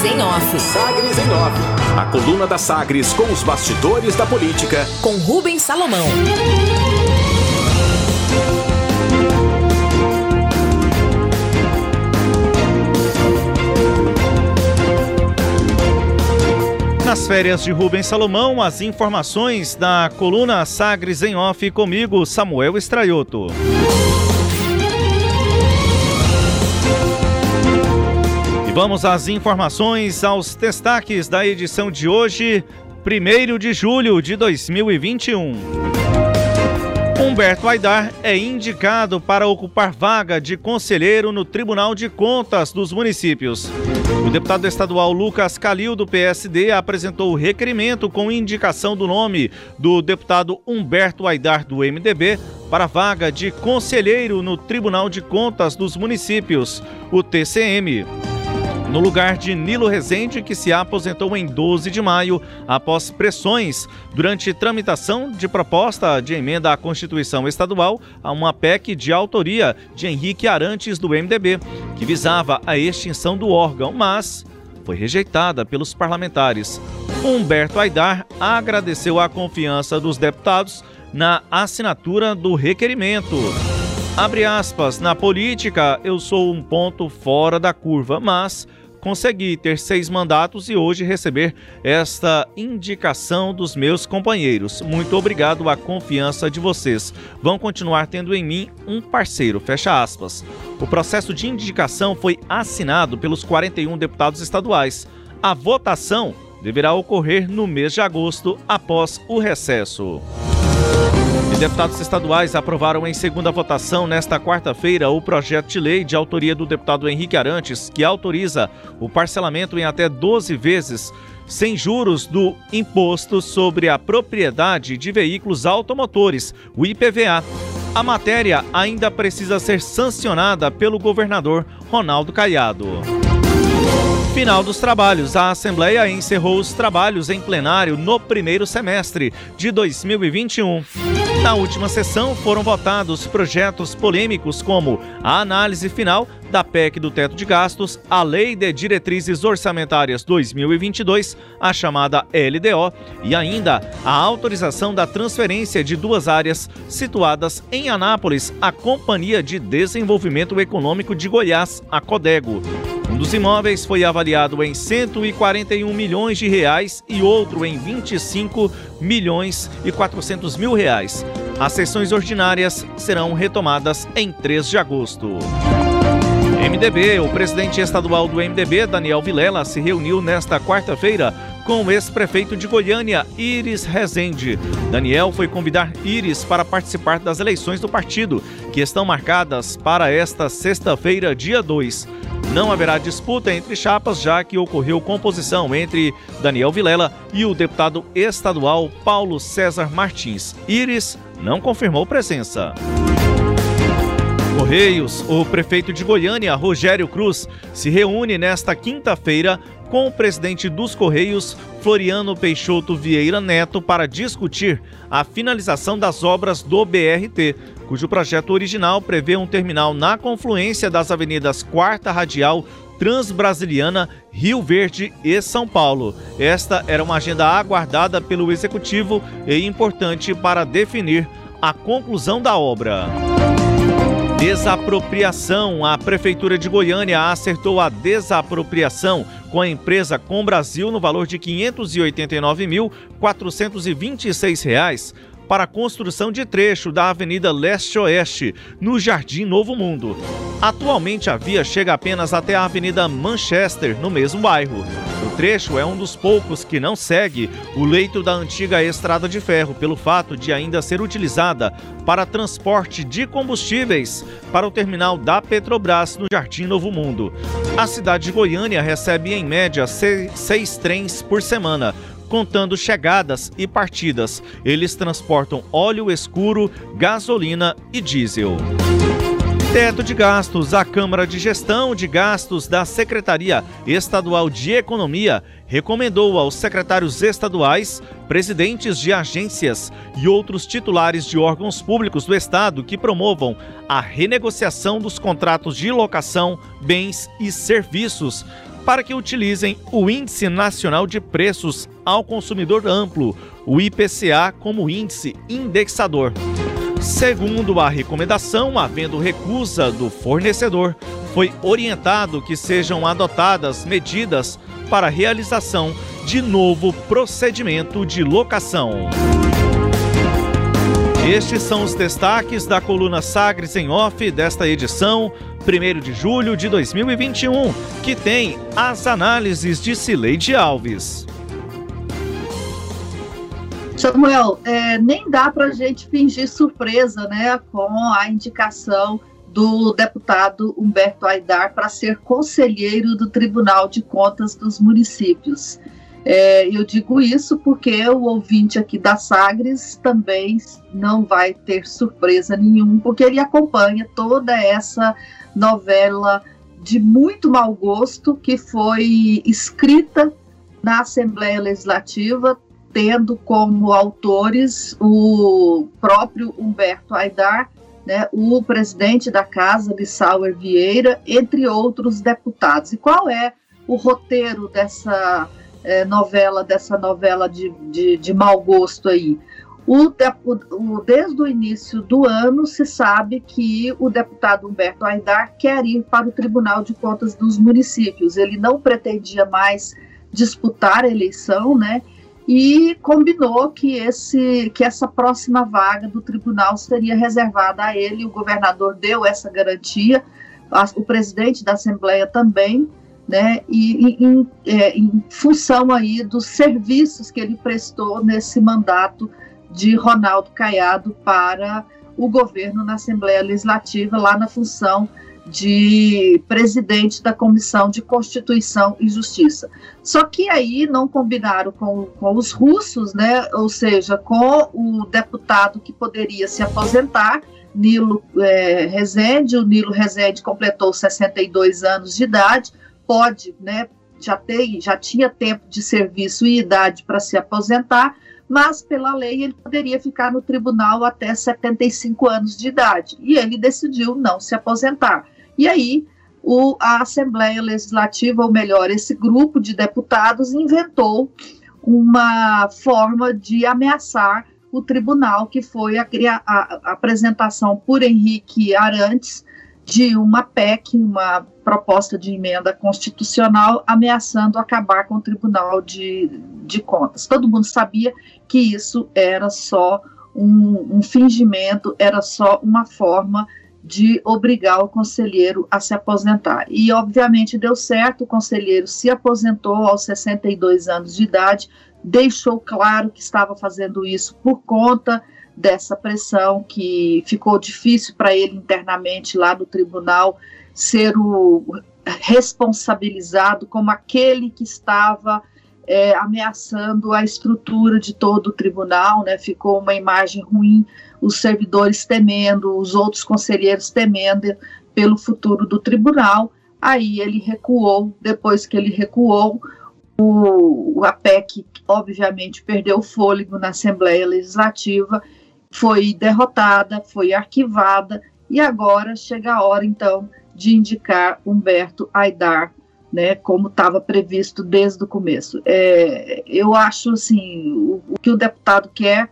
Sagres em Off. Sagres em Off. A coluna da Sagres com os bastidores da política. Com Rubens Salomão. Nas férias de Rubens Salomão, as informações da coluna Sagres em Off comigo, Samuel Estraioto. E vamos às informações, aos destaques da edição de hoje, 1 de julho de 2021. Humberto Aidar é indicado para ocupar vaga de conselheiro no Tribunal de Contas dos Municípios. O deputado estadual Lucas Calil, do PSD, apresentou o requerimento com indicação do nome do deputado Humberto Aidar, do MDB, para vaga de conselheiro no Tribunal de Contas dos Municípios, o TCM no lugar de Nilo Rezende, que se aposentou em 12 de maio após pressões durante tramitação de proposta de emenda à Constituição Estadual a uma PEC de autoria de Henrique Arantes do MDB, que visava a extinção do órgão, mas foi rejeitada pelos parlamentares. Humberto Aidar agradeceu a confiança dos deputados na assinatura do requerimento. Abre aspas, na política eu sou um ponto fora da curva, mas consegui ter seis mandatos e hoje receber esta indicação dos meus companheiros. Muito obrigado à confiança de vocês. Vão continuar tendo em mim um parceiro. Fecha aspas. O processo de indicação foi assinado pelos 41 deputados estaduais. A votação deverá ocorrer no mês de agosto, após o recesso. Deputados estaduais aprovaram em segunda votação nesta quarta-feira o projeto de lei de autoria do deputado Henrique Arantes, que autoriza o parcelamento em até 12 vezes sem juros do Imposto sobre a Propriedade de Veículos Automotores, o IPVA. A matéria ainda precisa ser sancionada pelo governador Ronaldo Caiado. Final dos trabalhos. A Assembleia encerrou os trabalhos em plenário no primeiro semestre de 2021. Na última sessão foram votados projetos polêmicos como a análise final da PEC do teto de gastos, a Lei de Diretrizes Orçamentárias 2022, a chamada LDO, e ainda a autorização da transferência de duas áreas situadas em Anápolis à Companhia de Desenvolvimento Econômico de Goiás, a Codego. Um dos imóveis foi avaliado em 141 milhões de reais e outro em 25 milhões e 400 mil reais. As sessões ordinárias serão retomadas em 3 de agosto. MDB, o presidente estadual do MDB, Daniel Vilela, se reuniu nesta quarta-feira com o ex-prefeito de Goiânia, Iris Rezende. Daniel foi convidar Iris para participar das eleições do partido, que estão marcadas para esta sexta-feira, dia 2. Não haverá disputa entre chapas, já que ocorreu composição entre Daniel Vilela e o deputado estadual Paulo César Martins. Iris não confirmou presença. Correios, o prefeito de Goiânia, Rogério Cruz, se reúne nesta quinta-feira com o presidente dos Correios, Floriano Peixoto Vieira Neto, para discutir a finalização das obras do BRT, cujo projeto original prevê um terminal na confluência das avenidas Quarta Radial, Transbrasiliana, Rio Verde e São Paulo. Esta era uma agenda aguardada pelo executivo e importante para definir a conclusão da obra. Desapropriação. A Prefeitura de Goiânia acertou a desapropriação com a empresa Com Brasil no valor de R$ 589.426 para a construção de trecho da Avenida Leste-Oeste, no Jardim Novo Mundo. Atualmente a via chega apenas até a Avenida Manchester, no mesmo bairro. O trecho é um dos poucos que não segue o leito da antiga estrada de ferro, pelo fato de ainda ser utilizada para transporte de combustíveis para o terminal da Petrobras no Jardim Novo Mundo. A cidade de Goiânia recebe em média seis, trens por semana, contando chegadas e partidas. Eles transportam óleo escuro, gasolina e diesel. Teto de gastos. A Câmara de Gestão de Gastos da Secretaria Estadual de Economia recomendou aos secretários estaduais, presidentes de agências e outros titulares de órgãos públicos do Estado que promovam a renegociação dos contratos de locação, bens e serviços para que utilizem o Índice Nacional de Preços ao Consumidor Amplo, o IPCA, como índice indexador. Segundo a recomendação, havendo recusa do fornecedor, foi orientado que sejam adotadas medidas para a realização de novo procedimento de locação. Estes são os destaques da coluna Sagres em Off desta edição, 1 de julho de 2021, que tem as análises de Cileide Alves. Samuel, é, nem dá para a gente fingir surpresa né, com a indicação do deputado Humberto Aidar para ser conselheiro do Tribunal de Contas dos Municípios. É, eu digo isso porque o ouvinte aqui da Sagres também não vai ter surpresa nenhuma, porque ele acompanha toda essa novela de muito mau gosto que foi escrita na Assembleia Legislativa, tendo como autores o próprio Humberto Aidar, né, o presidente da Casa, Lissauer Vieira, entre outros deputados. E qual é o roteiro dessa é, novela, dessa novela de, de, de mau gosto aí? O, o, desde o início do ano se sabe que o deputado Humberto Aidar quer ir para o Tribunal de Contas dos Municípios. Ele não pretendia mais disputar a eleição, né? e combinou que, esse, que essa próxima vaga do tribunal seria reservada a ele. O governador deu essa garantia, o presidente da Assembleia também, né, e em, é, em função aí dos serviços que ele prestou nesse mandato de Ronaldo Caiado para o governo na Assembleia Legislativa, lá na função de presidente da Comissão de Constituição e Justiça. Só que aí não combinaram com, com os russos, né? ou seja, com o deputado que poderia se aposentar, Nilo é, Rezende. O Nilo Rezende completou 62 anos de idade, pode, né, já, tem, já tinha tempo de serviço e idade para se aposentar, mas pela lei ele poderia ficar no tribunal até 75 anos de idade. E ele decidiu não se aposentar. E aí o, a Assembleia Legislativa, ou melhor, esse grupo de deputados inventou uma forma de ameaçar o tribunal, que foi a, a, a apresentação por Henrique Arantes de uma PEC, uma proposta de emenda constitucional, ameaçando acabar com o Tribunal de, de Contas. Todo mundo sabia que isso era só um, um fingimento, era só uma forma de obrigar o conselheiro a se aposentar. E, obviamente, deu certo, o conselheiro se aposentou aos 62 anos de idade, deixou claro que estava fazendo isso por conta dessa pressão, que ficou difícil para ele internamente lá no tribunal ser o responsabilizado como aquele que estava é, ameaçando a estrutura de todo o tribunal, né? Ficou uma imagem ruim, os servidores temendo, os outros conselheiros temendo pelo futuro do tribunal. Aí ele recuou. Depois que ele recuou, o, o APEC, obviamente, perdeu o fôlego na Assembleia Legislativa, foi derrotada, foi arquivada, e agora chega a hora, então, de indicar Humberto Aidar né, como estava previsto desde o começo. É, eu acho assim, o, o, que o deputado quer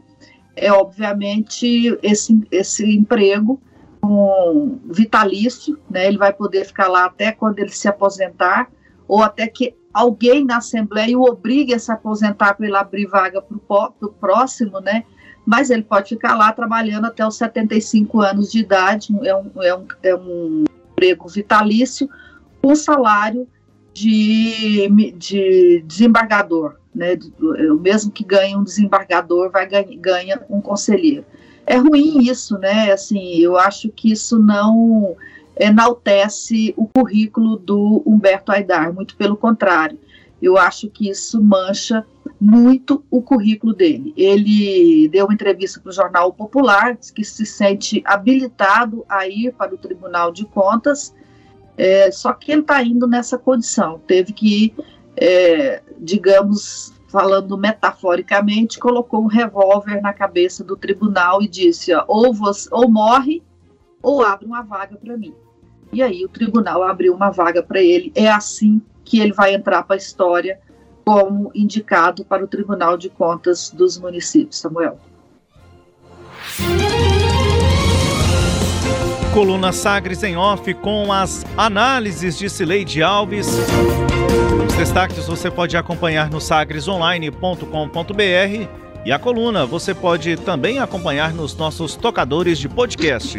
é obviamente esse, esse emprego um vitalício, né, ele vai poder ficar lá até quando ele se aposentar, ou até que alguém na Assembleia o obrigue a se aposentar para ele abrir vaga para o próximo, né, mas ele pode ficar lá trabalhando até os 75 anos de idade, é um, é um, é um emprego vitalício, com salário de, de desembargador, né? O mesmo que ganha um desembargador vai ganha, ganha um conselheiro. É ruim isso, né? Assim, eu acho que isso não enaltece o currículo do Humberto Aidar, muito pelo contrário. Eu acho que isso mancha muito o currículo dele. Ele deu uma entrevista para o Jornal Popular, que se sente habilitado a ir para o Tribunal de Contas é, só que ele está indo nessa condição. Teve que, é, digamos, falando metaforicamente, colocou um revólver na cabeça do tribunal e disse: ó, ou, você, ou morre ou abre uma vaga para mim. E aí o tribunal abriu uma vaga para ele. É assim que ele vai entrar para a história como indicado para o Tribunal de Contas dos Municípios. Samuel. Coluna Sagres em Off com as análises de Cileide Alves. Os destaques você pode acompanhar no sagresonline.com.br e a coluna você pode também acompanhar nos nossos tocadores de podcast.